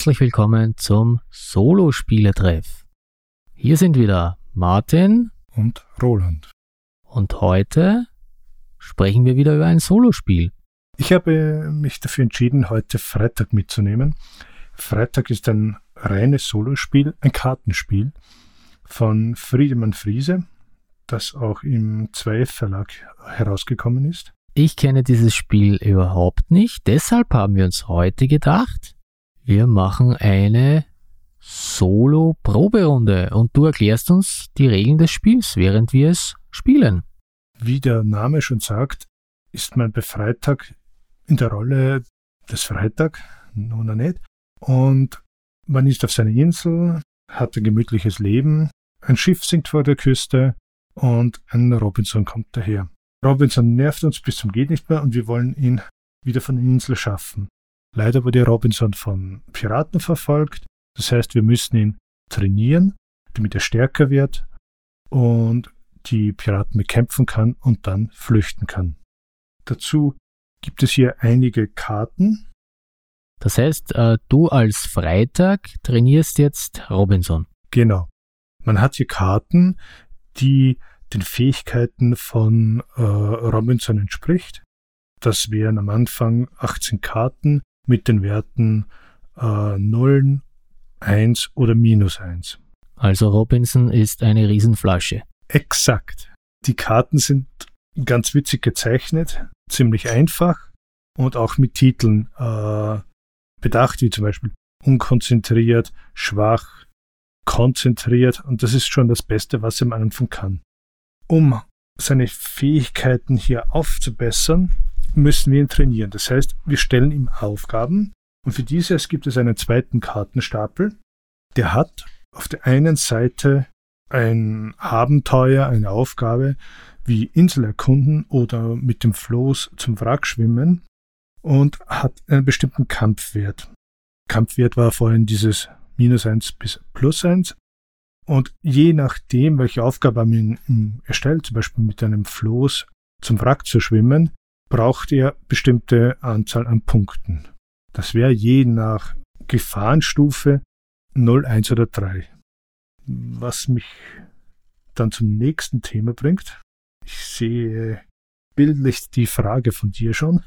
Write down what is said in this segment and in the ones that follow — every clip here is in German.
herzlich willkommen zum Solo-Spieletreff. Hier sind wieder Martin und Roland. Und heute sprechen wir wieder über ein Solospiel. Ich habe mich dafür entschieden, heute Freitag mitzunehmen. Freitag ist ein reines Solospiel, ein Kartenspiel von Friedemann Friese, das auch im 2F Verlag herausgekommen ist. Ich kenne dieses Spiel überhaupt nicht, deshalb haben wir uns heute gedacht, wir machen eine Solo-Proberunde und du erklärst uns die Regeln des Spiels, während wir es spielen. Wie der Name schon sagt, ist man bei Freitag in der Rolle des Freitag, oder nicht. Und man ist auf seiner Insel, hat ein gemütliches Leben, ein Schiff sinkt vor der Küste und ein Robinson kommt daher. Robinson nervt uns bis zum geht nicht mehr und wir wollen ihn wieder von der Insel schaffen. Leider wurde Robinson von Piraten verfolgt. Das heißt, wir müssen ihn trainieren, damit er stärker wird und die Piraten bekämpfen kann und dann flüchten kann. Dazu gibt es hier einige Karten. Das heißt, äh, du als Freitag trainierst jetzt Robinson. Genau. Man hat hier Karten, die den Fähigkeiten von äh, Robinson entspricht. Das wären am Anfang 18 Karten mit den Werten äh, 0, 1 oder minus 1. Also Robinson ist eine Riesenflasche. Exakt. Die Karten sind ganz witzig gezeichnet, ziemlich einfach und auch mit Titeln äh, bedacht, wie zum Beispiel unkonzentriert, schwach, konzentriert und das ist schon das Beste, was er am Anfang kann. Um seine Fähigkeiten hier aufzubessern, müssen wir ihn trainieren. Das heißt, wir stellen ihm Aufgaben und für dieses gibt es einen zweiten Kartenstapel. Der hat auf der einen Seite ein Abenteuer, eine Aufgabe wie Insel erkunden oder mit dem Floß zum Wrack schwimmen und hat einen bestimmten Kampfwert. Kampfwert war vorhin dieses minus eins bis plus eins. Und je nachdem, welche Aufgabe man ihm erstellt, zum Beispiel mit einem Floß zum Wrack zu schwimmen, braucht er bestimmte Anzahl an Punkten. Das wäre je nach Gefahrenstufe 0, 1 oder 3. Was mich dann zum nächsten Thema bringt. Ich sehe bildlich die Frage von dir schon.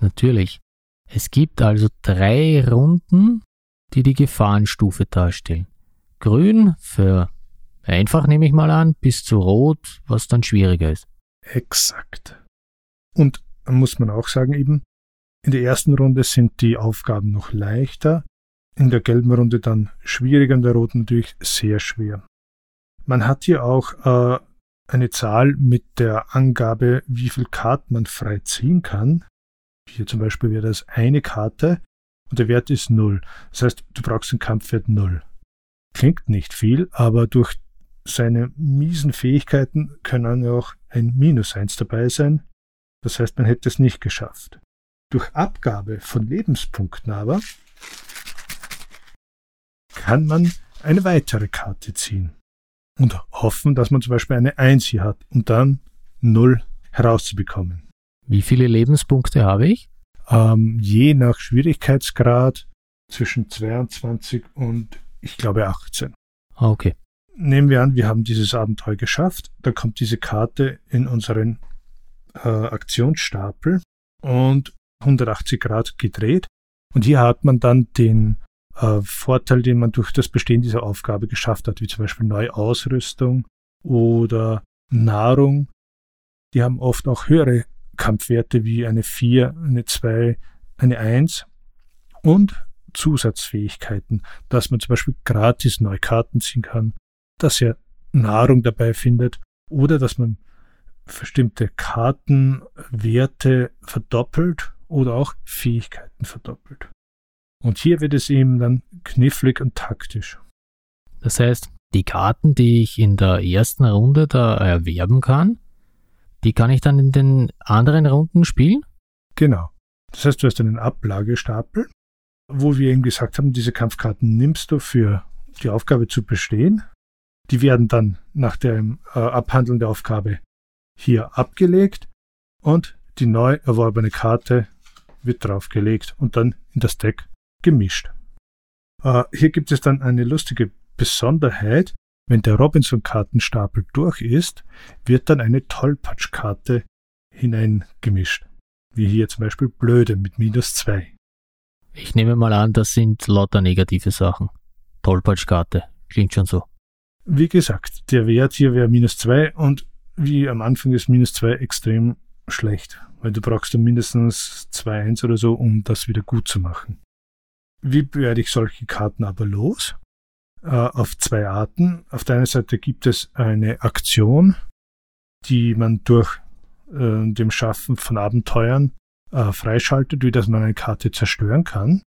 Natürlich. Es gibt also drei Runden, die die Gefahrenstufe darstellen. Grün für einfach nehme ich mal an, bis zu Rot, was dann schwieriger ist. Exakt. Und muss man auch sagen, eben, in der ersten Runde sind die Aufgaben noch leichter, in der gelben Runde dann schwieriger, in der roten natürlich sehr schwer. Man hat hier auch äh, eine Zahl mit der Angabe, wie viel Karten man frei ziehen kann. Hier zum Beispiel wäre das eine Karte und der Wert ist 0. Das heißt, du brauchst einen Kampfwert 0. Klingt nicht viel, aber durch seine miesen Fähigkeiten können auch ein Minus 1 dabei sein. Das heißt, man hätte es nicht geschafft. Durch Abgabe von Lebenspunkten aber kann man eine weitere Karte ziehen und hoffen, dass man zum Beispiel eine 1 hier hat und dann 0 herauszubekommen. Wie viele Lebenspunkte habe ich? Ähm, je nach Schwierigkeitsgrad zwischen 22 und ich glaube 18. Ah, okay. Nehmen wir an, wir haben dieses Abenteuer geschafft. Da kommt diese Karte in unseren äh, Aktionsstapel und 180 Grad gedreht. Und hier hat man dann den äh, Vorteil, den man durch das Bestehen dieser Aufgabe geschafft hat, wie zum Beispiel neue Ausrüstung oder Nahrung. Die haben oft auch höhere Kampfwerte wie eine 4, eine 2, eine 1 und Zusatzfähigkeiten, dass man zum Beispiel gratis neue Karten ziehen kann, dass er Nahrung dabei findet oder dass man bestimmte Kartenwerte verdoppelt oder auch Fähigkeiten verdoppelt. Und hier wird es eben dann knifflig und taktisch. Das heißt, die Karten, die ich in der ersten Runde da erwerben kann, die kann ich dann in den anderen Runden spielen? Genau. Das heißt, du hast einen Ablagestapel, wo wir eben gesagt haben, diese Kampfkarten nimmst du für die Aufgabe zu bestehen. Die werden dann nach dem äh, Abhandeln der Aufgabe hier abgelegt und die neu erworbene Karte wird draufgelegt und dann in das Deck gemischt. Äh, hier gibt es dann eine lustige Besonderheit. Wenn der Robinson-Kartenstapel durch ist, wird dann eine Tollpatschkarte hineingemischt. Wie hier zum Beispiel Blöde mit minus 2. Ich nehme mal an, das sind lauter negative Sachen. Tollpatschkarte. Klingt schon so. Wie gesagt, der Wert hier wäre minus 2 und wie am Anfang ist minus 2 extrem schlecht, weil du brauchst dann mindestens 2-1 oder so, um das wieder gut zu machen. Wie werde ich solche Karten aber los? Äh, auf zwei Arten. Auf der einen Seite gibt es eine Aktion, die man durch äh, dem Schaffen von Abenteuern äh, freischaltet, wie dass man eine Karte zerstören kann.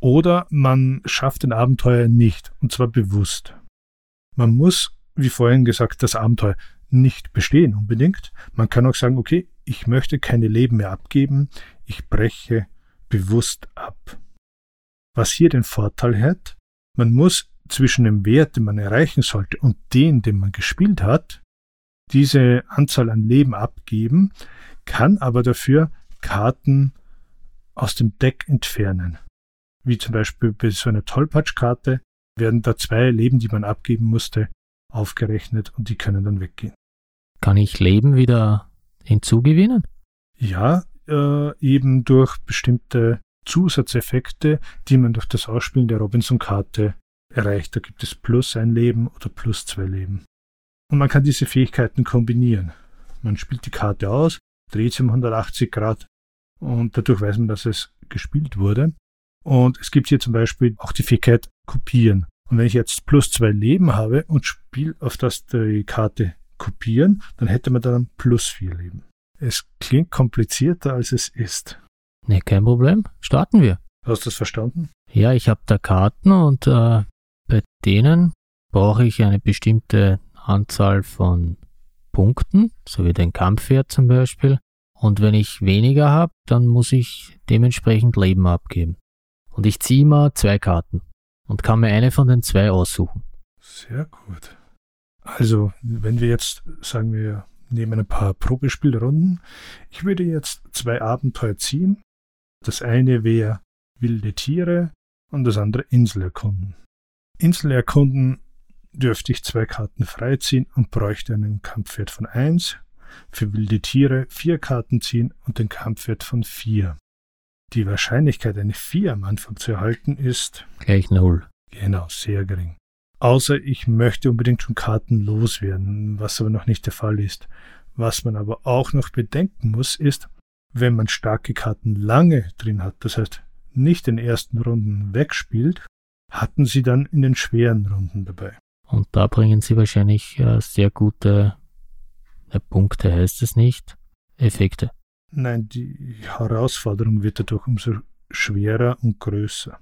Oder man schafft ein Abenteuer nicht, und zwar bewusst. Man muss, wie vorhin gesagt, das Abenteuer nicht bestehen unbedingt. Man kann auch sagen, okay, ich möchte keine Leben mehr abgeben, ich breche bewusst ab. Was hier den Vorteil hat, man muss zwischen dem Wert, den man erreichen sollte, und den, den man gespielt hat, diese Anzahl an Leben abgeben, kann aber dafür Karten aus dem Deck entfernen. Wie zum Beispiel bei so einer Tollpatschkarte werden da zwei Leben, die man abgeben musste, aufgerechnet und die können dann weggehen. Kann ich Leben wieder hinzugewinnen? Ja, äh, eben durch bestimmte Zusatzeffekte, die man durch das Ausspielen der Robinson-Karte erreicht. Da gibt es plus ein Leben oder plus zwei Leben. Und man kann diese Fähigkeiten kombinieren. Man spielt die Karte aus, dreht sie um 180 Grad und dadurch weiß man, dass es gespielt wurde. Und es gibt hier zum Beispiel auch die Fähigkeit kopieren. Und wenn ich jetzt plus zwei Leben habe und spiele auf das die Karte kopieren, dann hätte man dann plus vier Leben. Es klingt komplizierter, als es ist. Ne, kein Problem. Starten wir. Hast du das verstanden? Ja, ich habe da Karten und äh, bei denen brauche ich eine bestimmte Anzahl von Punkten, so wie den Kampfwert zum Beispiel. Und wenn ich weniger habe, dann muss ich dementsprechend Leben abgeben. Und ich ziehe mal zwei Karten und kann mir eine von den zwei aussuchen. Sehr gut. Also, wenn wir jetzt, sagen wir, nehmen ein paar Probespielrunden. Ich würde jetzt zwei Abenteuer ziehen. Das eine wäre wilde Tiere und das andere Insel erkunden. Insel erkunden dürfte ich zwei Karten freiziehen und bräuchte einen Kampfwert von 1. Für wilde Tiere vier Karten ziehen und den Kampfwert von 4. Die Wahrscheinlichkeit, eine 4 am Anfang zu erhalten, ist gleich 0. Genau, sehr gering. Außer ich möchte unbedingt schon Karten loswerden, was aber noch nicht der Fall ist. Was man aber auch noch bedenken muss, ist, wenn man starke Karten lange drin hat, das heißt nicht in den ersten Runden wegspielt, hatten sie dann in den schweren Runden dabei. Und da bringen sie wahrscheinlich äh, sehr gute äh, Punkte, heißt es nicht, Effekte. Nein, die Herausforderung wird dadurch umso schwerer und größer.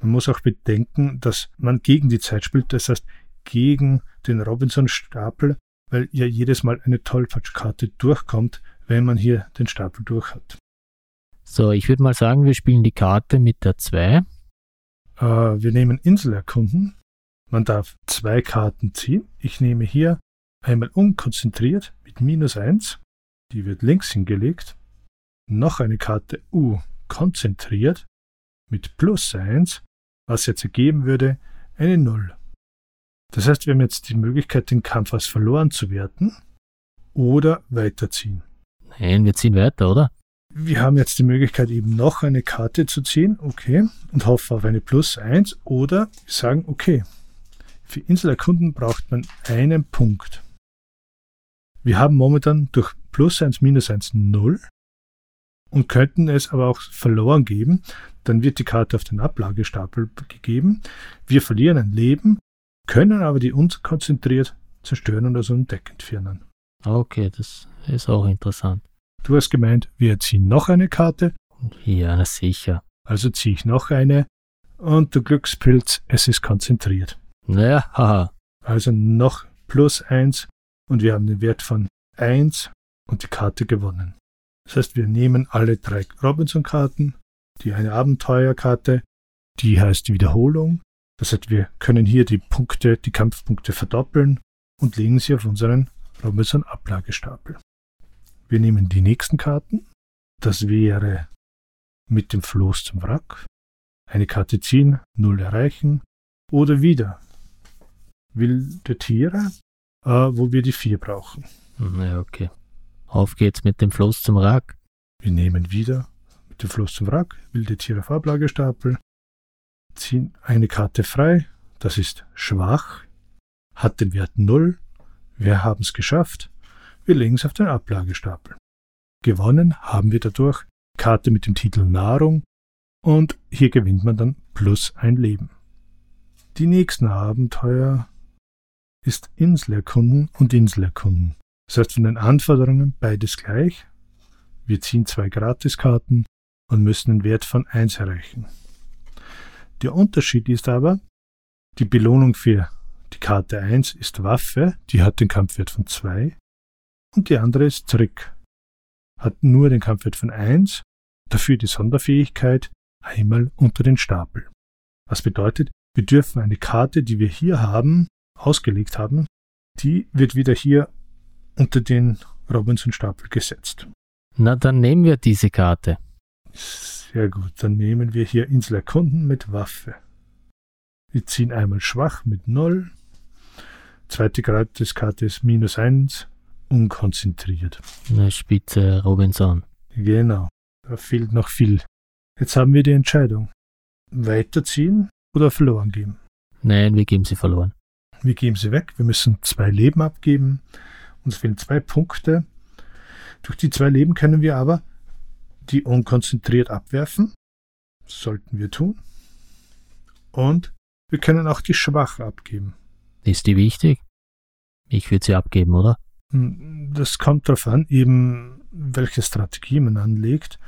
Man muss auch bedenken, dass man gegen die Zeit spielt, das heißt gegen den Robinson-Stapel, weil ja jedes Mal eine Tollpatschkarte durchkommt, wenn man hier den Stapel durch hat. So, ich würde mal sagen, wir spielen die Karte mit der 2. Äh, wir nehmen Insel erkunden. Man darf zwei Karten ziehen. Ich nehme hier einmal unkonzentriert mit minus 1. Die wird links hingelegt. Noch eine Karte U konzentriert mit plus 1, was jetzt ergeben würde eine 0. Das heißt, wir haben jetzt die Möglichkeit, den Kampf als verloren zu werten oder weiterziehen. Nein, wir ziehen weiter, oder? Wir haben jetzt die Möglichkeit, eben noch eine Karte zu ziehen, okay, und hoffen auf eine Plus 1 oder wir sagen, okay, für Inselerkunden braucht man einen Punkt. Wir haben momentan durch Plus 1, Minus 1 0 und könnten es aber auch verloren geben. Dann wird die Karte auf den Ablagestapel gegeben. Wir verlieren ein Leben, können aber die unkonzentriert zerstören und aus dem Deck entfernen. Okay, das ist auch interessant. Du hast gemeint, wir ziehen noch eine Karte. Ja, na sicher. Also ziehe ich noch eine und du Glückspilz, es ist konzentriert. Naja, haha. Also noch plus eins und wir haben den Wert von eins und die Karte gewonnen. Das heißt, wir nehmen alle drei Robinson-Karten, die eine Abenteuerkarte, die heißt Wiederholung. Das heißt, wir können hier die Punkte, die Kampfpunkte verdoppeln und legen sie auf unseren Robinson-Ablagestapel. Wir nehmen die nächsten Karten. Das wäre mit dem Floß zum Wrack, eine Karte ziehen, 0 erreichen. Oder wieder wilde Tiere, äh, wo wir die 4 brauchen. Ja, okay. Auf geht's mit dem Fluss zum Rack. Wir nehmen wieder mit dem Fluss zum Wrack, wilde Tiere auf Ablagestapel, ziehen eine Karte frei, das ist schwach, hat den Wert 0, wir haben es geschafft, wir legen es auf den Ablagestapel. Gewonnen haben wir dadurch Karte mit dem Titel Nahrung und hier gewinnt man dann plus ein Leben. Die nächsten Abenteuer ist Inselerkunden und Inselerkunden. Das heißt von den Anforderungen beides gleich. Wir ziehen zwei Gratiskarten und müssen den Wert von 1 erreichen. Der Unterschied ist aber, die Belohnung für die Karte 1 ist Waffe, die hat den Kampfwert von 2 und die andere ist Trick, hat nur den Kampfwert von 1, dafür die Sonderfähigkeit einmal unter den Stapel. Was bedeutet, wir dürfen eine Karte, die wir hier haben, ausgelegt haben, die wird wieder hier unter den Robinson-Stapel gesetzt. Na, dann nehmen wir diese Karte. Sehr gut, dann nehmen wir hier Insel erkunden mit Waffe. Wir ziehen einmal schwach mit 0. Zweite Gratiskarte ist minus 1, unkonzentriert. Eine Spitze Robinson. Genau, da fehlt noch viel. Jetzt haben wir die Entscheidung. Weiterziehen oder verloren geben? Nein, wir geben sie verloren. Wir geben sie weg. Wir müssen zwei Leben abgeben. Uns fehlen zwei Punkte. Durch die zwei Leben können wir aber die unkonzentriert abwerfen. Das sollten wir tun. Und wir können auch die schwach abgeben. Ist die wichtig? Ich würde sie abgeben, oder? Hm, das kommt darauf an, eben welche Strategie man anlegt.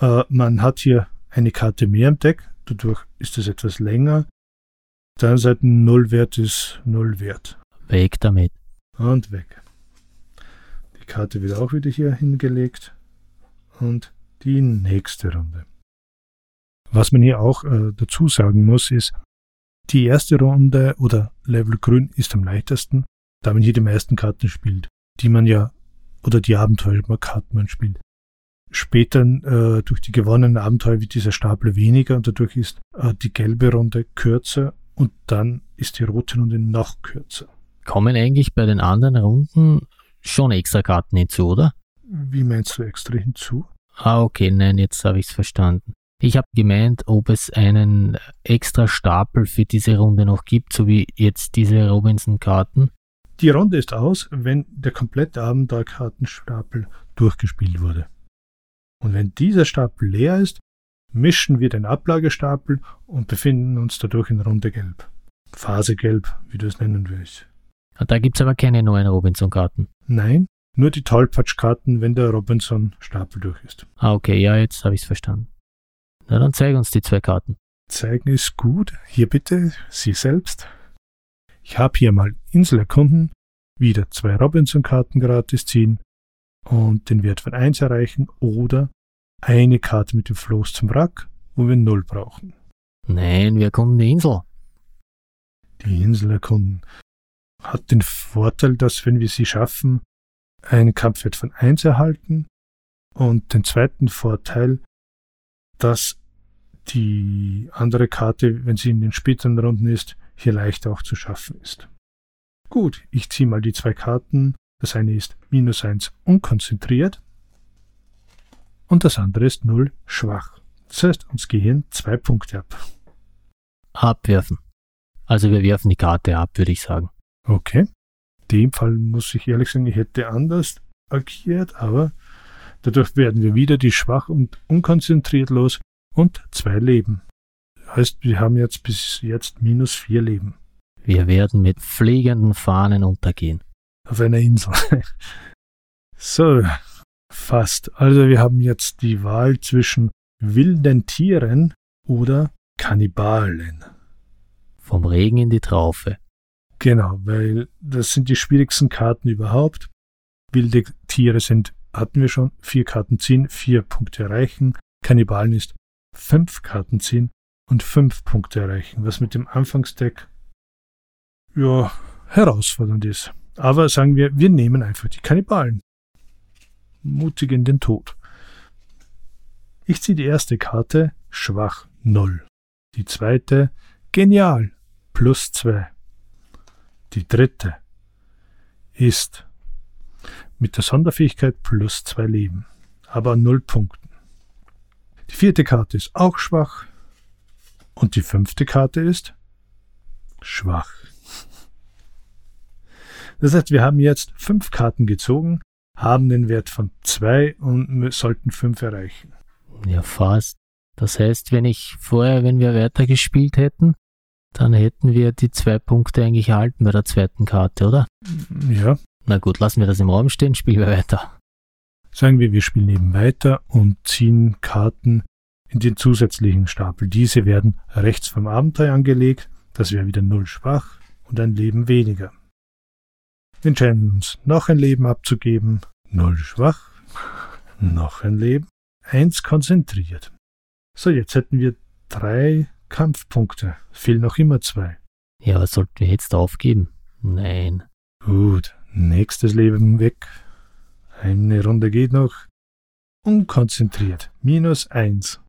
Äh, man hat hier eine Karte mehr im Deck, dadurch ist es etwas länger. Auf der anderen Seite Nullwert ist Nullwert. Weg damit. Und weg. Die Karte wird auch wieder hier hingelegt. Und die nächste Runde. Was man hier auch äh, dazu sagen muss, ist, die erste Runde oder Level Grün ist am leichtesten, da man hier die meisten Karten spielt, die man ja, oder die Abenteuerkarten man spielt. Später äh, durch die gewonnenen Abenteuer wird dieser Stapel weniger und dadurch ist äh, die gelbe Runde kürzer und dann ist die rote Runde noch kürzer. Kommen eigentlich bei den anderen Runden schon extra Karten hinzu, oder? Wie meinst du extra hinzu? Ah, okay, nein, jetzt habe ich es verstanden. Ich habe gemeint, ob es einen extra Stapel für diese Runde noch gibt, so wie jetzt diese Robinson-Karten. Die Runde ist aus, wenn der komplette Abenteuerkartenstapel durchgespielt wurde. Und wenn dieser Stapel leer ist, mischen wir den Ablagestapel und befinden uns dadurch in Runde Gelb. Phase Gelb, wie du es nennen willst. Da gibt es aber keine neuen Robinson-Karten. Nein, nur die Tollpatschkarten, wenn der Robinson-Stapel durch ist. Ah, okay, ja, jetzt habe ich es verstanden. Na, dann zeig uns die zwei Karten. Zeigen ist gut. Hier bitte, Sie selbst. Ich habe hier mal Insel erkunden, wieder zwei Robinson-Karten gratis ziehen und den Wert von 1 erreichen oder eine Karte mit dem Floß zum Wrack, wo wir 0 brauchen. Nein, wir erkunden die Insel. Die Insel erkunden hat den Vorteil, dass wenn wir sie schaffen, einen Kampfwert von 1 erhalten und den zweiten Vorteil, dass die andere Karte, wenn sie in den späteren Runden ist, hier leichter auch zu schaffen ist. Gut, ich ziehe mal die zwei Karten. Das eine ist minus 1 unkonzentriert und das andere ist 0 schwach. Das heißt, uns gehen zwei Punkte ab. Abwerfen. Also wir werfen die Karte ab, würde ich sagen. Okay dem Fall muss ich ehrlich sagen, ich hätte anders agiert, aber dadurch werden wir wieder die schwach und unkonzentriert los und zwei Leben. Heißt, wir haben jetzt bis jetzt minus vier Leben. Wir werden mit fliegenden Fahnen untergehen. Auf einer Insel. so, fast. Also wir haben jetzt die Wahl zwischen wilden Tieren oder Kannibalen. Vom Regen in die Traufe. Genau, weil das sind die schwierigsten Karten überhaupt. Wilde Tiere sind, hatten wir schon, vier Karten ziehen, vier Punkte erreichen. Kannibalen ist fünf Karten ziehen und fünf Punkte erreichen, was mit dem Anfangsdeck ja herausfordernd ist. Aber sagen wir, wir nehmen einfach die Kannibalen. Mutig in den Tod. Ich ziehe die erste Karte, schwach 0. Die zweite, genial, plus zwei. Die dritte ist mit der Sonderfähigkeit plus zwei Leben, aber null Punkten. Die vierte Karte ist auch schwach und die fünfte Karte ist schwach. Das heißt, wir haben jetzt fünf Karten gezogen, haben den Wert von zwei und sollten fünf erreichen. Ja, fast. Das heißt, wenn ich vorher, wenn wir weiter gespielt hätten, dann hätten wir die zwei Punkte eigentlich erhalten bei der zweiten Karte, oder? Ja. Na gut, lassen wir das im Raum stehen, spielen wir weiter. Sagen wir, wir spielen eben weiter und ziehen Karten in den zusätzlichen Stapel. Diese werden rechts vom Abenteuer angelegt, das wäre wieder null schwach und ein Leben weniger. Wir entscheiden uns, noch ein Leben abzugeben, null schwach, noch ein Leben, eins konzentriert. So, jetzt hätten wir drei Kampfpunkte. Fehlen noch immer zwei. Ja, was sollten wir jetzt aufgeben? Nein. Gut, nächstes Leben weg. Eine Runde geht noch. Unkonzentriert. Minus eins.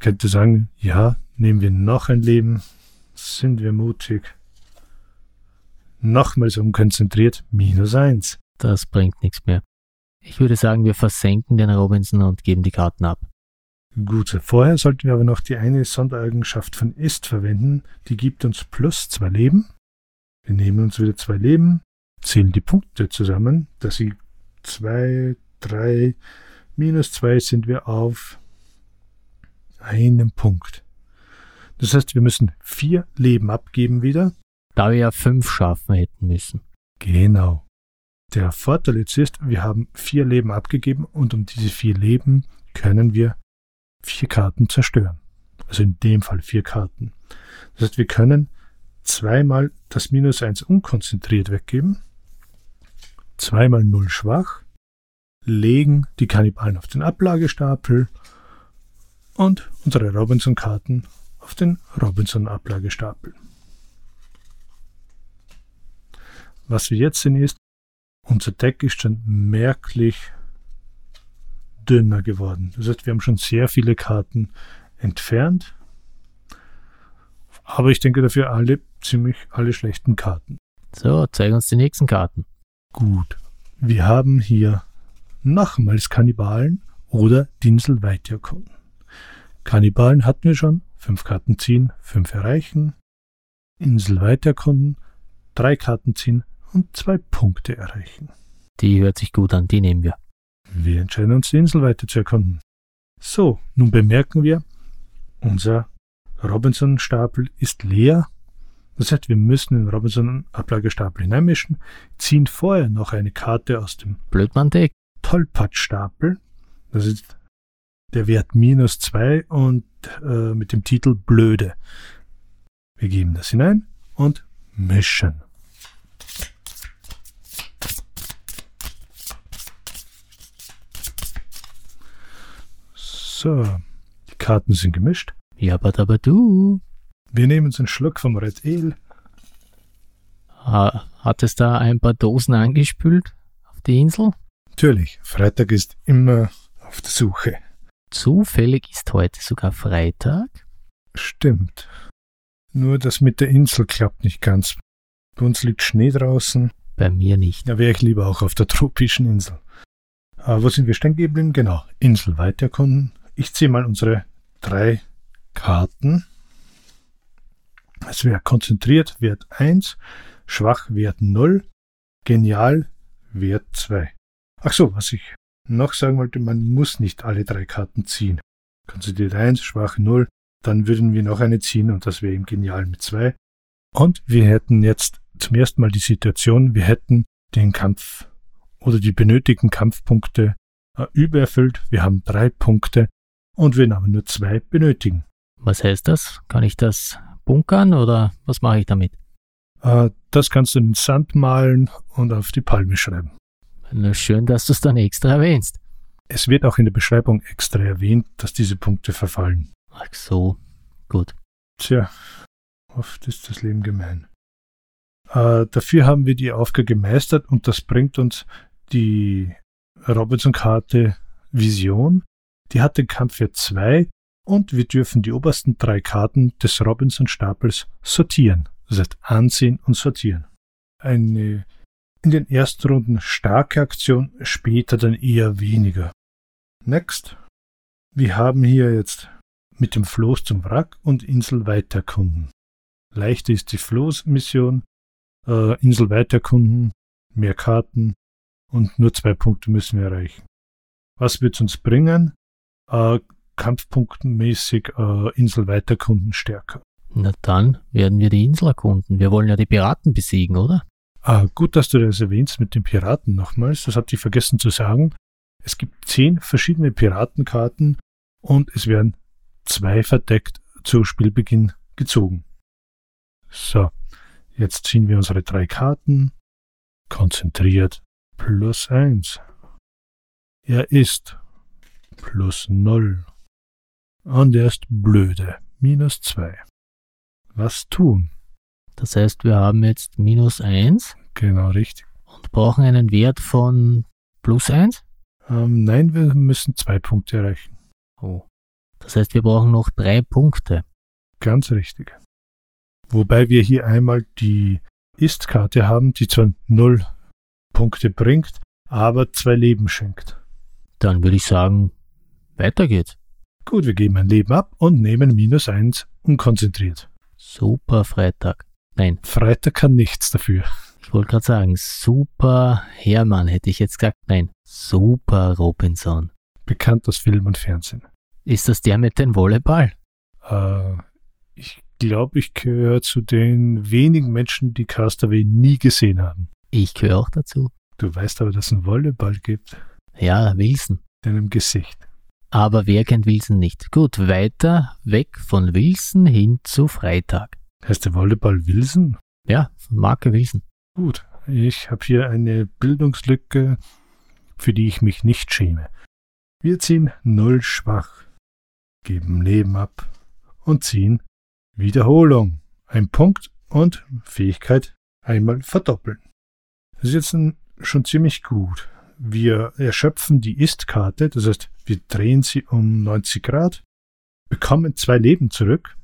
Könnte sagen, ja, nehmen wir noch ein Leben. Sind wir mutig. Nochmals unkonzentriert. Minus eins. Das bringt nichts mehr. Ich würde sagen, wir versenken den Robinson und geben die Karten ab. Gut, vorher sollten wir aber noch die eine Sondereigenschaft von ist verwenden. Die gibt uns plus zwei Leben. Wir nehmen uns wieder zwei Leben, zählen die Punkte zusammen, dass sie zwei, drei, minus zwei sind wir auf einem Punkt. Das heißt, wir müssen vier Leben abgeben wieder. Da wir ja fünf schaffen hätten müssen. Genau. Der Vorteil jetzt ist, wir haben vier Leben abgegeben und um diese vier Leben können wir vier Karten zerstören. Also in dem Fall vier Karten. Das heißt, wir können zweimal das Minus 1 unkonzentriert weggeben, zweimal 0 schwach, legen die Kannibalen auf den Ablagestapel und unsere Robinson-Karten auf den Robinson-Ablagestapel. Was wir jetzt sehen ist, unser Deck ist schon merklich dünner geworden. Das heißt, wir haben schon sehr viele Karten entfernt. Aber ich denke dafür alle ziemlich alle schlechten Karten. So, zeig uns die nächsten Karten. Gut. Wir haben hier nochmals Kannibalen oder Dinsel weiterkommen. Kannibalen hatten wir schon. Fünf Karten ziehen, fünf erreichen. Insel weiterkunden, drei Karten ziehen und zwei Punkte erreichen. Die hört sich gut an, die nehmen wir. Wir entscheiden uns, die Insel weiter zu erkunden. So, nun bemerken wir, unser Robinson-Stapel ist leer. Das heißt, wir müssen den Robinson-Ablagestapel hineinmischen, ziehen vorher noch eine Karte aus dem Blödmann-Deck. Tollpatsch-Stapel. Das ist der Wert minus zwei und äh, mit dem Titel Blöde. Wir geben das hinein und mischen. So, die Karten sind gemischt. Ja, aber du. Wir nehmen uns einen Schluck vom Red Ale. Hat es da ein paar Dosen angespült auf die Insel? Natürlich, Freitag ist immer auf der Suche. Zufällig ist heute sogar Freitag? Stimmt. Nur das mit der Insel klappt nicht ganz. Bei uns liegt Schnee draußen. Bei mir nicht. Da wäre ich lieber auch auf der tropischen Insel. Aber wo sind wir stehen geblieben? Genau, Insel weiterkunden. Ich ziehe mal unsere drei Karten. Es wäre konzentriert Wert 1, schwach Wert 0, genial Wert 2. Ach so, was ich noch sagen wollte, man muss nicht alle drei Karten ziehen. Konzentriert 1, schwach 0, dann würden wir noch eine ziehen und das wäre eben genial mit 2. Und wir hätten jetzt zum ersten Mal die Situation, wir hätten den Kampf oder die benötigten Kampfpunkte äh, übererfüllt. Wir haben drei Punkte und wir aber nur zwei benötigen. Was heißt das? Kann ich das bunkern oder was mache ich damit? Äh, das kannst du in den Sand malen und auf die Palme schreiben. Na, schön, dass du es dann extra erwähnst. Es wird auch in der Beschreibung extra erwähnt, dass diese Punkte verfallen. Ach so, gut. Tja, oft ist das Leben gemein. Äh, dafür haben wir die Aufgabe gemeistert und das bringt uns die Robinson-Karte Vision die hat den Kampfwert 2 und wir dürfen die obersten drei Karten des Robinson-Stapels sortieren. Das heißt ansehen und sortieren. Eine in den ersten Runden starke Aktion, später dann eher weniger. Next. Wir haben hier jetzt mit dem Floß zum Wrack und Insel weiterkunden. Leichter ist die Floßmission, äh, Insel weiterkunden, mehr Karten und nur zwei Punkte müssen wir erreichen. Was wird uns bringen? Äh, Kampfpunktmäßig äh, Insel weiterkunden stärker. Na dann werden wir die Insel erkunden. Wir wollen ja die Piraten besiegen, oder? Ah, gut, dass du das erwähnst mit den Piraten nochmals. Das hatte ich vergessen zu sagen. Es gibt zehn verschiedene Piratenkarten und es werden zwei verdeckt zu Spielbeginn gezogen. So, jetzt ziehen wir unsere drei Karten. Konzentriert plus eins. Er ist plus null. Und er ist blöde minus zwei. Was tun? Das heißt, wir haben jetzt minus 1. Genau, richtig. Und brauchen einen Wert von plus 1? Ähm, nein, wir müssen zwei Punkte erreichen. Oh. Das heißt, wir brauchen noch drei Punkte. Ganz richtig. Wobei wir hier einmal die Ist-Karte haben, die zwar null Punkte bringt, aber zwei Leben schenkt. Dann würde ich sagen, weiter geht's. Gut, wir geben ein Leben ab und nehmen minus eins unkonzentriert. Super Freitag. Nein. Freitag kann nichts dafür. Ich wollte gerade sagen, super Hermann hätte ich jetzt gesagt. Nein, super Robinson. Bekannt aus Film und Fernsehen. Ist das der mit dem Volleyball? Äh, ich glaube, ich gehöre zu den wenigen Menschen, die Castaway nie gesehen haben. Ich gehöre auch dazu. Du weißt aber, dass es einen Volleyball gibt. Ja, Wilson. In einem Gesicht. Aber wer kennt Wilson nicht? Gut, weiter weg von Wilson hin zu Freitag. Heißt der Volleyball Wilson? Ja, Marke Wilson. Gut, ich habe hier eine Bildungslücke, für die ich mich nicht schäme. Wir ziehen null schwach, geben Leben ab und ziehen Wiederholung. Ein Punkt und Fähigkeit einmal verdoppeln. Das ist jetzt schon ziemlich gut. Wir erschöpfen die Ist-Karte, das heißt, wir drehen sie um 90 Grad, bekommen zwei Leben zurück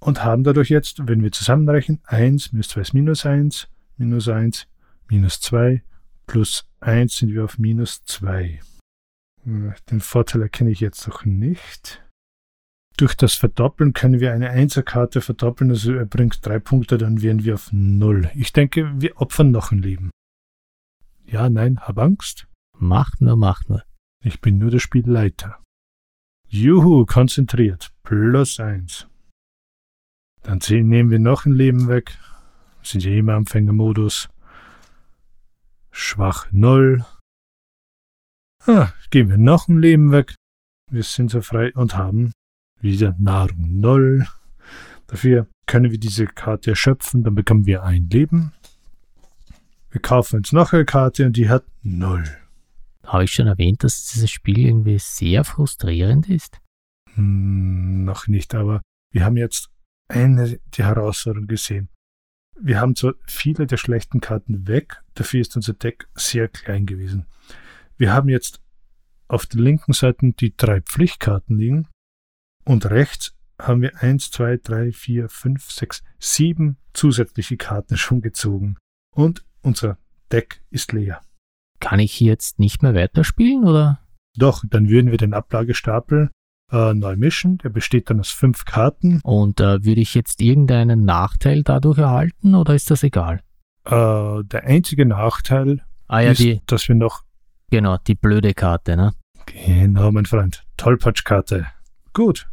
und haben dadurch jetzt, wenn wir zusammenrechnen, 1 minus 2 ist minus 1, minus 1, minus 2, plus 1 sind wir auf minus 2. Den Vorteil erkenne ich jetzt noch nicht. Durch das Verdoppeln können wir eine Einserkarte verdoppeln, also er bringt drei Punkte, dann wären wir auf 0. Ich denke, wir opfern noch ein Leben. Ja, nein, hab Angst. Mach nur, mach nur. Ich bin nur der Spielleiter. Juhu, konzentriert. Plus 1. Dann nehmen wir noch ein Leben weg. Sind ja immer Empfängermodus. Schwach 0. Ah, geben wir noch ein Leben weg. Wir sind so frei und haben wieder Nahrung 0. Dafür können wir diese Karte erschöpfen, dann bekommen wir ein Leben. Wir kaufen uns noch eine Karte und die hat 0. Habe ich schon erwähnt, dass dieses Spiel irgendwie sehr frustrierend ist? Hm, noch nicht, aber wir haben jetzt eine die Herausforderung gesehen. Wir haben zwar viele der schlechten Karten weg, dafür ist unser Deck sehr klein gewesen. Wir haben jetzt auf der linken Seite die drei Pflichtkarten liegen und rechts haben wir 1, 2, 3, 4, 5, 6, 7 zusätzliche Karten schon gezogen. Und unser Deck ist leer. Kann ich hier jetzt nicht mehr weiterspielen, oder? Doch, dann würden wir den Ablagestapel äh, neu mischen. Der besteht dann aus fünf Karten. Und äh, würde ich jetzt irgendeinen Nachteil dadurch erhalten oder ist das egal? Äh, der einzige Nachteil ah, ja, ist, die, dass wir noch. Genau, die blöde Karte, ne? Genau, mein Freund. Tollpatschkarte. Gut.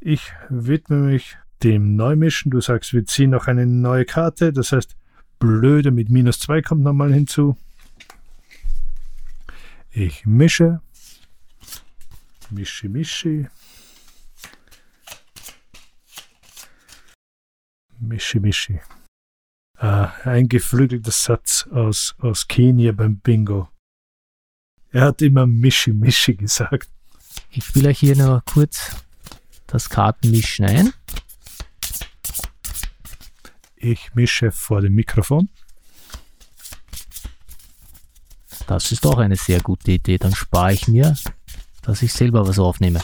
Ich widme mich dem Neumischen. Du sagst, wir ziehen noch eine neue Karte. Das heißt, blöde mit minus 2 kommt nochmal hinzu. Ich mische. Mischi, Mischi. Mischi, Mischi. Ah, ein geflügelter Satz aus, aus Kenia beim Bingo. Er hat immer Mischi, Mischi gesagt. Ich spiele euch hier nur kurz das Kartenmischen ein. Ich mische vor dem Mikrofon. Das ist auch eine sehr gute Idee. Dann spare ich mir dass ich selber was aufnehme.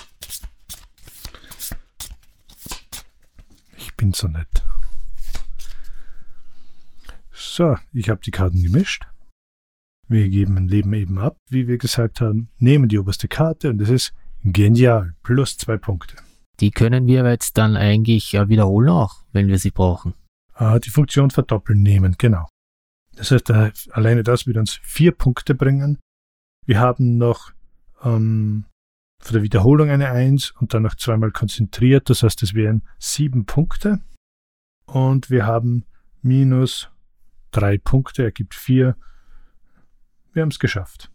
so nett. So, ich habe die Karten gemischt. Wir geben ein Leben eben ab, wie wir gesagt haben, nehmen die oberste Karte und das ist genial. Plus zwei Punkte. Die können wir jetzt dann eigentlich wiederholen auch, wenn wir sie brauchen. Ah, die Funktion verdoppeln nehmen, genau. Das heißt, alleine das wird uns vier Punkte bringen. Wir haben noch ähm, für die Wiederholung eine Eins und dann noch zweimal konzentriert. Das heißt, es wären sieben Punkte. Und wir haben minus drei Punkte, ergibt vier. Wir haben es geschafft.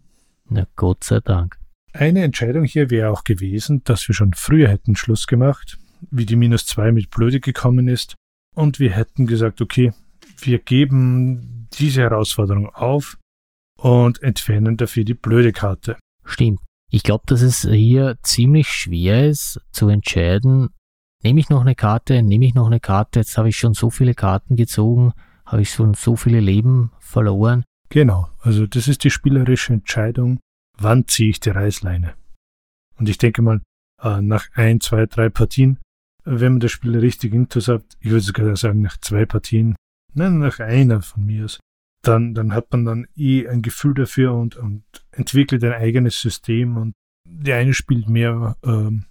Na Gott sei Dank. Eine Entscheidung hier wäre auch gewesen, dass wir schon früher hätten Schluss gemacht, wie die minus zwei mit Blöde gekommen ist. Und wir hätten gesagt, okay, wir geben diese Herausforderung auf und entfernen dafür die blöde Karte. Stimmt. Ich glaube, dass es hier ziemlich schwer ist zu entscheiden, nehme ich noch eine Karte, nehme ich noch eine Karte, jetzt habe ich schon so viele Karten gezogen, habe ich schon so viele Leben verloren. Genau, also das ist die spielerische Entscheidung, wann ziehe ich die Reißleine. Und ich denke mal, äh, nach ein, zwei, drei Partien, wenn man das Spiel richtig intus hat, ich würde sogar sagen, nach zwei Partien, nein, nach einer von mir aus, dann, dann hat man dann eh ein Gefühl dafür und, und entwickelt ein eigenes System und der eine spielt mehr. Ähm,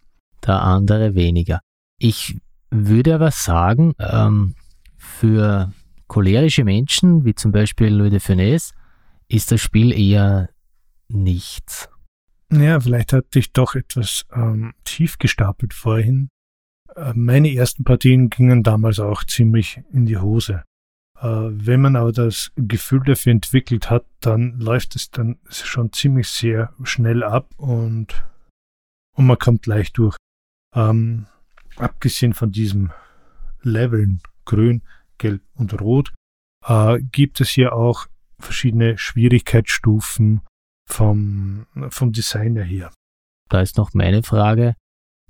der andere weniger. Ich würde aber sagen, ähm, für cholerische Menschen, wie zum Beispiel Louis de Funès, ist das Spiel eher nichts. Ja, vielleicht hatte ich doch etwas ähm, tief gestapelt vorhin. Äh, meine ersten Partien gingen damals auch ziemlich in die Hose. Äh, wenn man aber das Gefühl dafür entwickelt hat, dann läuft es dann schon ziemlich sehr schnell ab und, und man kommt leicht durch. Ähm, abgesehen von diesem Leveln, grün, gelb und rot, äh, gibt es hier auch verschiedene Schwierigkeitsstufen vom, vom Designer her. Da ist noch meine Frage.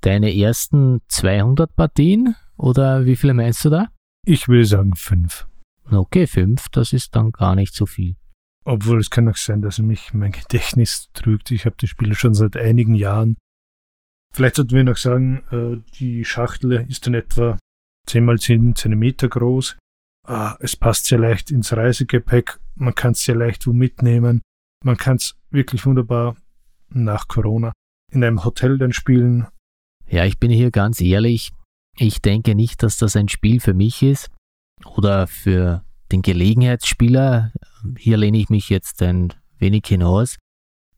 Deine ersten 200 Partien oder wie viele meinst du da? Ich würde sagen fünf. Okay, fünf, das ist dann gar nicht so viel. Obwohl es kann auch sein, dass mich mein Gedächtnis trügt. Ich habe das Spiel schon seit einigen Jahren. Vielleicht sollten wir noch sagen, äh, die Schachtel ist in etwa 10 mal 10 cm groß. Ah, es passt sehr leicht ins Reisegepäck. Man kann es sehr leicht wo mitnehmen. Man kann es wirklich wunderbar nach Corona in einem Hotel dann spielen. Ja, ich bin hier ganz ehrlich. Ich denke nicht, dass das ein Spiel für mich ist oder für den Gelegenheitsspieler. Hier lehne ich mich jetzt ein wenig hinaus.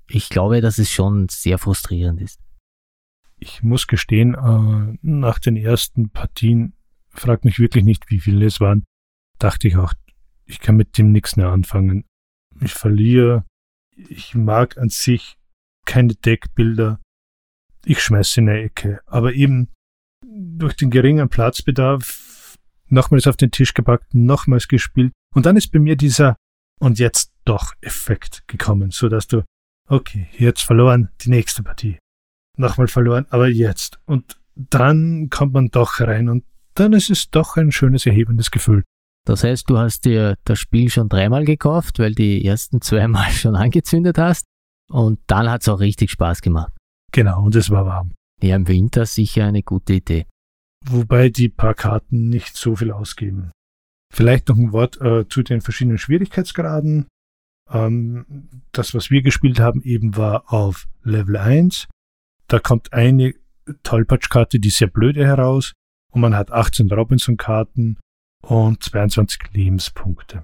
Ich glaube, dass es schon sehr frustrierend ist. Ich muss gestehen, äh, nach den ersten Partien, frag mich wirklich nicht, wie viele es waren, dachte ich auch, ich kann mit dem nichts mehr anfangen. Ich verliere, ich mag an sich keine Deckbilder, ich schmeiße in eine Ecke. Aber eben durch den geringen Platzbedarf nochmals auf den Tisch gepackt, nochmals gespielt. Und dann ist bei mir dieser und jetzt doch Effekt gekommen, so dass du, okay, jetzt verloren, die nächste Partie. Nochmal verloren, aber jetzt. Und dann kommt man doch rein und dann ist es doch ein schönes, erhebendes Gefühl. Das heißt, du hast dir das Spiel schon dreimal gekauft, weil die ersten zweimal schon angezündet hast. Und dann hat es auch richtig Spaß gemacht. Genau, und es war warm. Ja, im Winter sicher eine gute Idee. Wobei die paar Karten nicht so viel ausgeben. Vielleicht noch ein Wort äh, zu den verschiedenen Schwierigkeitsgraden. Ähm, das, was wir gespielt haben, eben war auf Level 1. Da kommt eine Tollpatschkarte, die sehr blöde heraus. Und man hat 18 Robinson-Karten und 22 Lebenspunkte.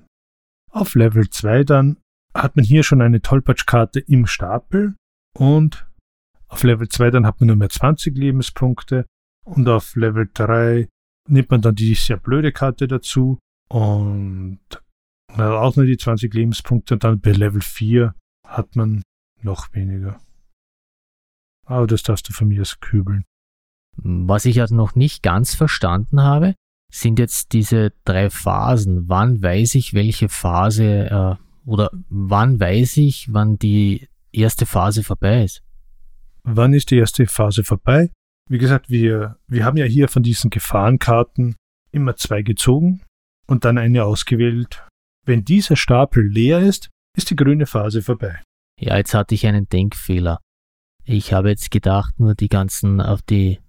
Auf Level 2 dann hat man hier schon eine Tollpatschkarte im Stapel und auf Level 2 dann hat man nur mehr 20 Lebenspunkte und auf Level 3 nimmt man dann die sehr blöde Karte dazu und hat auch nur die 20 Lebenspunkte und dann bei Level 4 hat man noch weniger. Aber das darfst du von mir aus kübeln. Was ich also noch nicht ganz verstanden habe, sind jetzt diese drei Phasen. Wann weiß ich, welche Phase äh, oder wann weiß ich, wann die erste Phase vorbei ist? Wann ist die erste Phase vorbei? Wie gesagt, wir, wir haben ja hier von diesen Gefahrenkarten immer zwei gezogen und dann eine ausgewählt. Wenn dieser Stapel leer ist, ist die grüne Phase vorbei. Ja, jetzt hatte ich einen Denkfehler. Ich habe jetzt gedacht, nur die ganzen auf die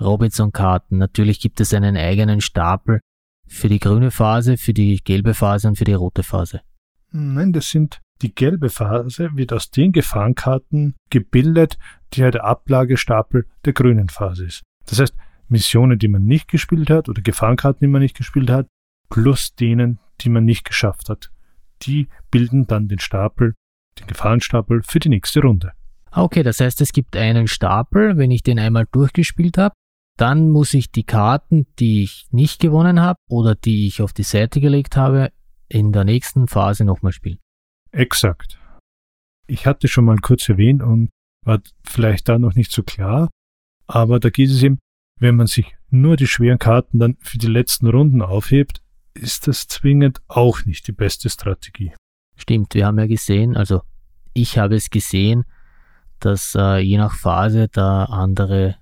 Robinson-Karten. Natürlich gibt es einen eigenen Stapel für die grüne Phase, für die gelbe Phase und für die rote Phase. Nein, das sind die gelbe Phase wird aus den Gefahrenkarten gebildet, die ja der Ablagestapel der grünen Phase ist. Das heißt, Missionen, die man nicht gespielt hat oder Gefahrenkarten, die man nicht gespielt hat, plus denen, die man nicht geschafft hat. Die bilden dann den Stapel, den Gefahrenstapel für die nächste Runde. Okay, das heißt, es gibt einen Stapel, wenn ich den einmal durchgespielt habe, dann muss ich die Karten, die ich nicht gewonnen habe oder die ich auf die Seite gelegt habe, in der nächsten Phase nochmal spielen. Exakt. Ich hatte schon mal kurz erwähnt und war vielleicht da noch nicht so klar, aber da geht es eben, wenn man sich nur die schweren Karten dann für die letzten Runden aufhebt, ist das zwingend auch nicht die beste Strategie. Stimmt, wir haben ja gesehen, also ich habe es gesehen, dass äh, je nach Phase da andere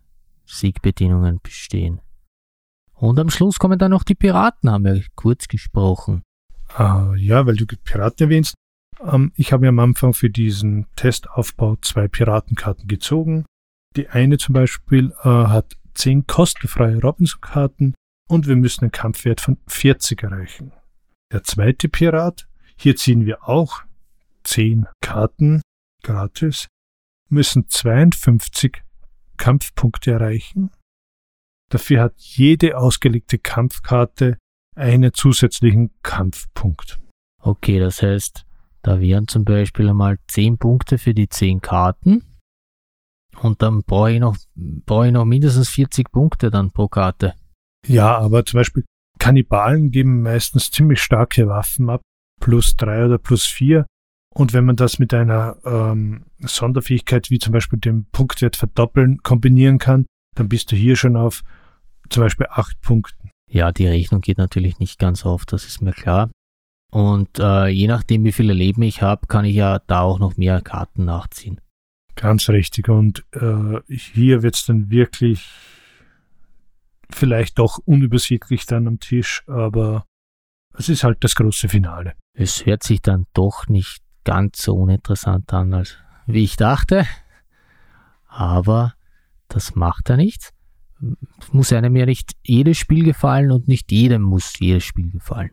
Siegbedingungen bestehen. Und am Schluss kommen dann noch die Piraten, haben wir kurz gesprochen. Ah, ja, weil du Piraten erwähnst. Ähm, ich habe ja am Anfang für diesen Testaufbau zwei Piratenkarten gezogen. Die eine zum Beispiel äh, hat zehn kostenfreie Robinson-Karten und wir müssen einen Kampfwert von 40 erreichen. Der zweite Pirat, hier ziehen wir auch zehn Karten gratis, müssen 52 Kampfpunkte erreichen. Dafür hat jede ausgelegte Kampfkarte einen zusätzlichen Kampfpunkt. Okay, das heißt, da wären zum Beispiel einmal 10 Punkte für die 10 Karten. Und dann brauche ich noch, brauche ich noch mindestens 40 Punkte dann pro Karte. Ja, aber zum Beispiel Kannibalen geben meistens ziemlich starke Waffen ab, plus 3 oder plus 4. Und wenn man das mit einer ähm, Sonderfähigkeit wie zum Beispiel dem Punktwert verdoppeln kombinieren kann, dann bist du hier schon auf zum Beispiel 8 Punkten. Ja, die Rechnung geht natürlich nicht ganz auf, das ist mir klar. Und äh, je nachdem, wie viele Leben ich habe, kann ich ja da auch noch mehr Karten nachziehen. Ganz richtig. Und äh, hier wird es dann wirklich vielleicht doch unübersichtlich dann am Tisch, aber es ist halt das große Finale. Es hört sich dann doch nicht ganz so uninteressant an, als wie ich dachte. Aber das macht ja nichts. Es muss einem ja nicht jedes Spiel gefallen und nicht jedem muss jedes Spiel gefallen.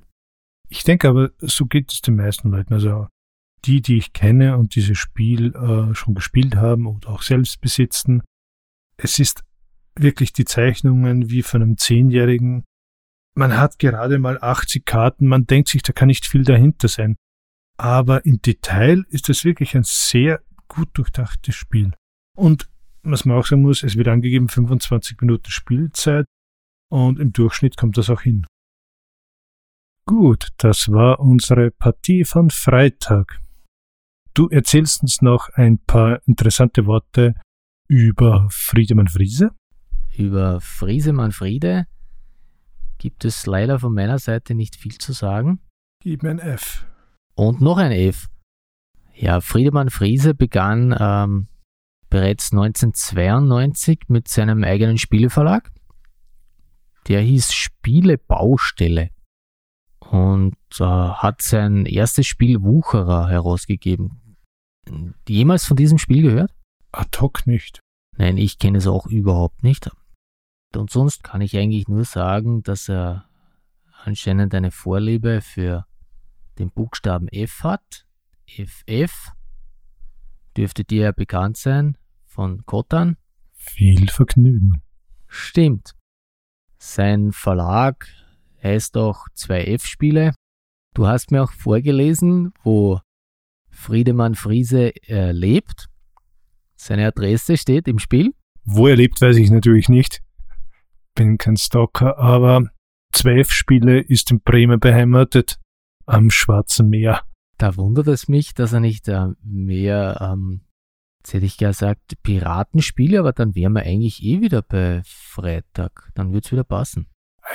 Ich denke aber, so geht es den meisten Leuten. Also die, die ich kenne und dieses Spiel äh, schon gespielt haben oder auch selbst besitzen, es ist wirklich die Zeichnungen wie von einem Zehnjährigen. Man hat gerade mal 80 Karten, man denkt sich, da kann nicht viel dahinter sein. Aber im Detail ist es wirklich ein sehr gut durchdachtes Spiel. Und was man auch sagen muss, es wird angegeben 25 Minuten Spielzeit und im Durchschnitt kommt das auch hin. Gut, das war unsere Partie von Freitag. Du erzählst uns noch ein paar interessante Worte über Friedemann Friese. Über Friesemann Friede gibt es leider von meiner Seite nicht viel zu sagen. Gib mir ein F. Und noch ein F. Ja, Friedemann Friese begann ähm, bereits 1992 mit seinem eigenen Spieleverlag. Der hieß Spielebaustelle und äh, hat sein erstes Spiel Wucherer herausgegeben. Jemals von diesem Spiel gehört? Ad hoc nicht. Nein, ich kenne es auch überhaupt nicht. Und sonst kann ich eigentlich nur sagen, dass er anscheinend eine Vorliebe für den Buchstaben F hat. FF dürfte dir ja bekannt sein von Kotan. Viel Vergnügen. Stimmt. Sein Verlag heißt auch 2F-Spiele. Du hast mir auch vorgelesen, wo Friedemann Friese äh, lebt. Seine Adresse steht im Spiel. Wo er lebt, weiß ich natürlich nicht. Bin kein Stalker, aber 2F-Spiele ist in Bremen beheimatet, am Schwarzen Meer. Da wundert es mich, dass er nicht äh, mehr, ähm, jetzt hätte ich gesagt, Piratenspiele, aber dann wären wir eigentlich eh wieder bei Freitag. Dann würde es wieder passen.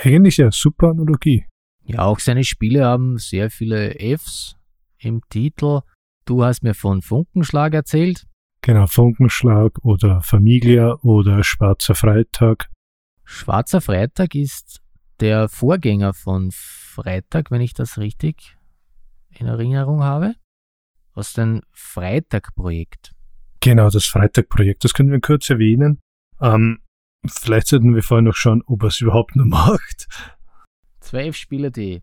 Eigentlich ja super Analogie. Ja, auch seine Spiele haben sehr viele Fs im Titel. Du hast mir von Funkenschlag erzählt. Genau, Funkenschlag oder Familia oder Schwarzer Freitag. Schwarzer Freitag ist der Vorgänger von Freitag, wenn ich das richtig in Erinnerung habe. Aus dem Freitag-Projekt. Genau, das Freitag-Projekt. Das können wir kurz erwähnen. Ähm, Vielleicht sollten wir vorher noch schauen, ob er es überhaupt noch macht. 12spieler.de.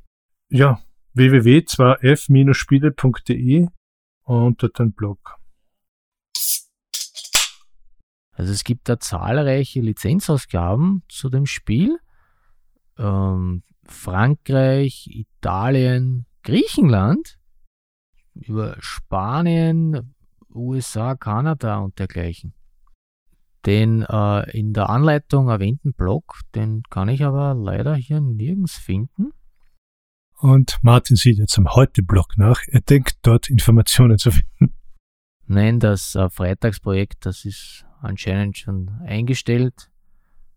Ja, www.2f-spiele.de und dort ein Blog. Also es gibt da zahlreiche Lizenzausgaben zu dem Spiel. Ähm, Frankreich, Italien, Griechenland, über Spanien, USA, Kanada und dergleichen. Den äh, in der Anleitung erwähnten Blog, den kann ich aber leider hier nirgends finden. Und Martin sieht jetzt am Heute-Blog nach. Er denkt dort Informationen zu finden. Nein, das äh, Freitagsprojekt, das ist anscheinend schon eingestellt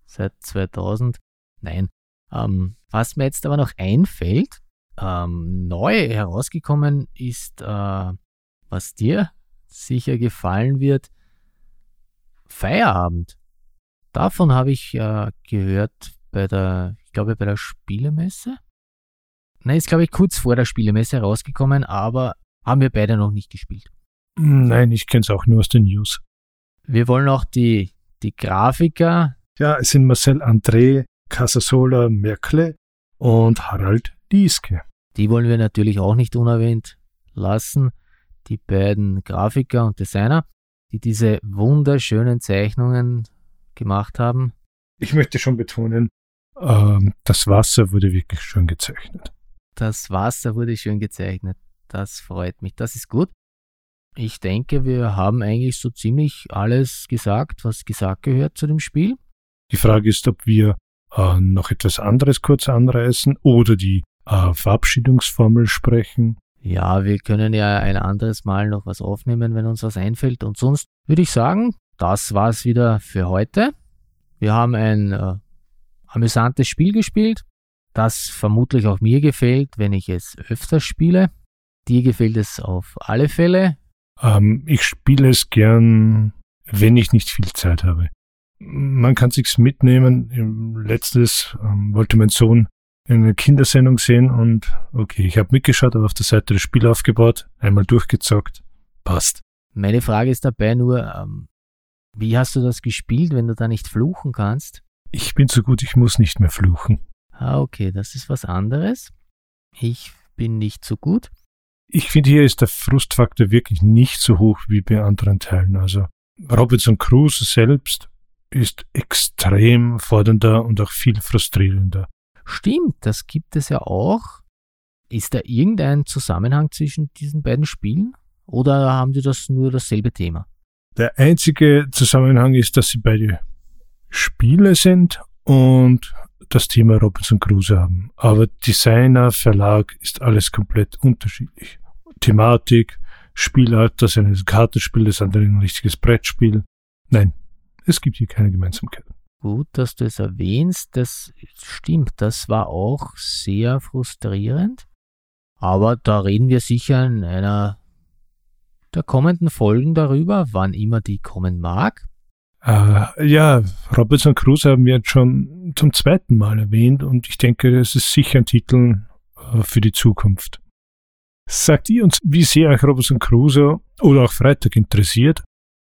seit 2000. Nein, ähm, was mir jetzt aber noch einfällt, ähm, neu herausgekommen ist, äh, was dir sicher gefallen wird, Feierabend. Davon habe ich äh, gehört bei der, ich glaube bei der Spielemesse. Nein, ist glaube ich kurz vor der Spielemesse rausgekommen, aber haben wir beide noch nicht gespielt. Nein, ich kenne es auch nur aus den News. Wir wollen auch die, die Grafiker. Ja, es sind Marcel André, Casasola Merkle und Harald Lieske. Die wollen wir natürlich auch nicht unerwähnt lassen. Die beiden Grafiker und Designer, die diese wunderschönen Zeichnungen gemacht haben. Ich möchte schon betonen, ähm, das Wasser wurde wirklich schön gezeichnet. Das Wasser wurde schön gezeichnet. Das freut mich. Das ist gut. Ich denke, wir haben eigentlich so ziemlich alles gesagt, was gesagt gehört zu dem Spiel. Die Frage ist, ob wir äh, noch etwas anderes kurz anreißen oder die äh, Verabschiedungsformel sprechen. Ja, wir können ja ein anderes Mal noch was aufnehmen, wenn uns was einfällt. Und sonst würde ich sagen, das war's wieder für heute. Wir haben ein äh, amüsantes Spiel gespielt, das vermutlich auch mir gefällt, wenn ich es öfter spiele. Dir gefällt es auf alle Fälle. Ähm, ich spiele es gern, wenn ich nicht viel Zeit habe. Man kann sich's mitnehmen. Letztes ähm, wollte mein Sohn eine Kindersendung sehen und okay, ich habe mitgeschaut, aber auf der Seite das Spiel aufgebaut, einmal durchgezockt, passt. Meine Frage ist dabei nur, ähm, wie hast du das gespielt, wenn du da nicht fluchen kannst? Ich bin so gut, ich muss nicht mehr fluchen. Ah, okay, das ist was anderes. Ich bin nicht so gut ich finde, hier ist der Frustfaktor wirklich nicht so hoch wie bei anderen Teilen. Also Robinson Crusoe selbst ist extrem fordernder und auch viel frustrierender. Stimmt, das gibt es ja auch. Ist da irgendein Zusammenhang zwischen diesen beiden Spielen? Oder haben die das nur dasselbe Thema? Der einzige Zusammenhang ist, dass sie beide Spiele sind und das Thema Robinson Crusoe haben. Aber Designer, Verlag ist alles komplett unterschiedlich. Thematik, Spielart, das ist ein Kartenspiel, das andere ein richtiges Brettspiel. Nein, es gibt hier keine Gemeinsamkeit. Gut, dass du es erwähnst, das stimmt, das war auch sehr frustrierend. Aber da reden wir sicher in einer der kommenden Folgen darüber, wann immer die kommen mag. Äh, ja, Robinson Crusoe haben wir jetzt schon zum zweiten Mal erwähnt und ich denke, das ist sicher ein Titel äh, für die Zukunft. Sagt ihr uns, wie sehr euch Robinson Crusoe oder auch Freitag interessiert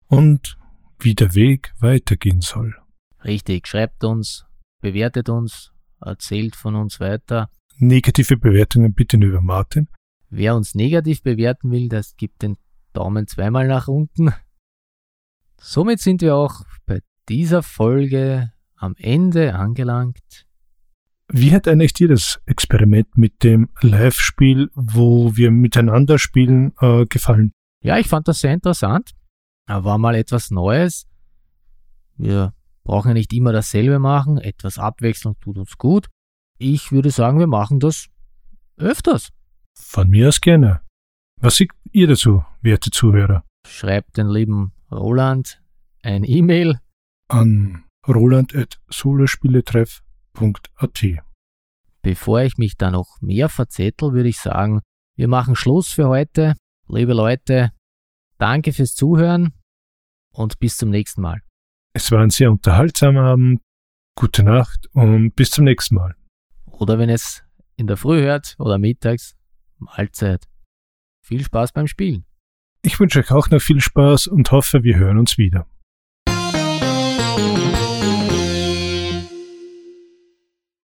und wie der Weg weitergehen soll. Richtig, schreibt uns, bewertet uns, erzählt von uns weiter. Negative Bewertungen bitte nur über Martin. Wer uns negativ bewerten will, das gibt den Daumen zweimal nach unten. Somit sind wir auch bei dieser Folge am Ende angelangt. Wie hat eigentlich dir das Experiment mit dem Live-Spiel, wo wir miteinander spielen, äh, gefallen? Ja, ich fand das sehr interessant. War mal etwas Neues. Wir brauchen ja nicht immer dasselbe machen. Etwas Abwechslung tut uns gut. Ich würde sagen, wir machen das öfters. Von mir aus gerne. Was sagt ihr dazu, werte Zuhörer? Schreibt den lieben Roland ein E-Mail an roland.solospieletreff www.ecom.at. Bevor ich mich da noch mehr verzettel, würde ich sagen, wir machen Schluss für heute. Liebe Leute, danke fürs Zuhören und bis zum nächsten Mal. Es war ein sehr unterhaltsamer Abend. Gute Nacht und bis zum nächsten Mal. Oder wenn es in der Früh hört oder mittags, Mahlzeit. Viel Spaß beim Spielen. Ich wünsche euch auch noch viel Spaß und hoffe, wir hören uns wieder.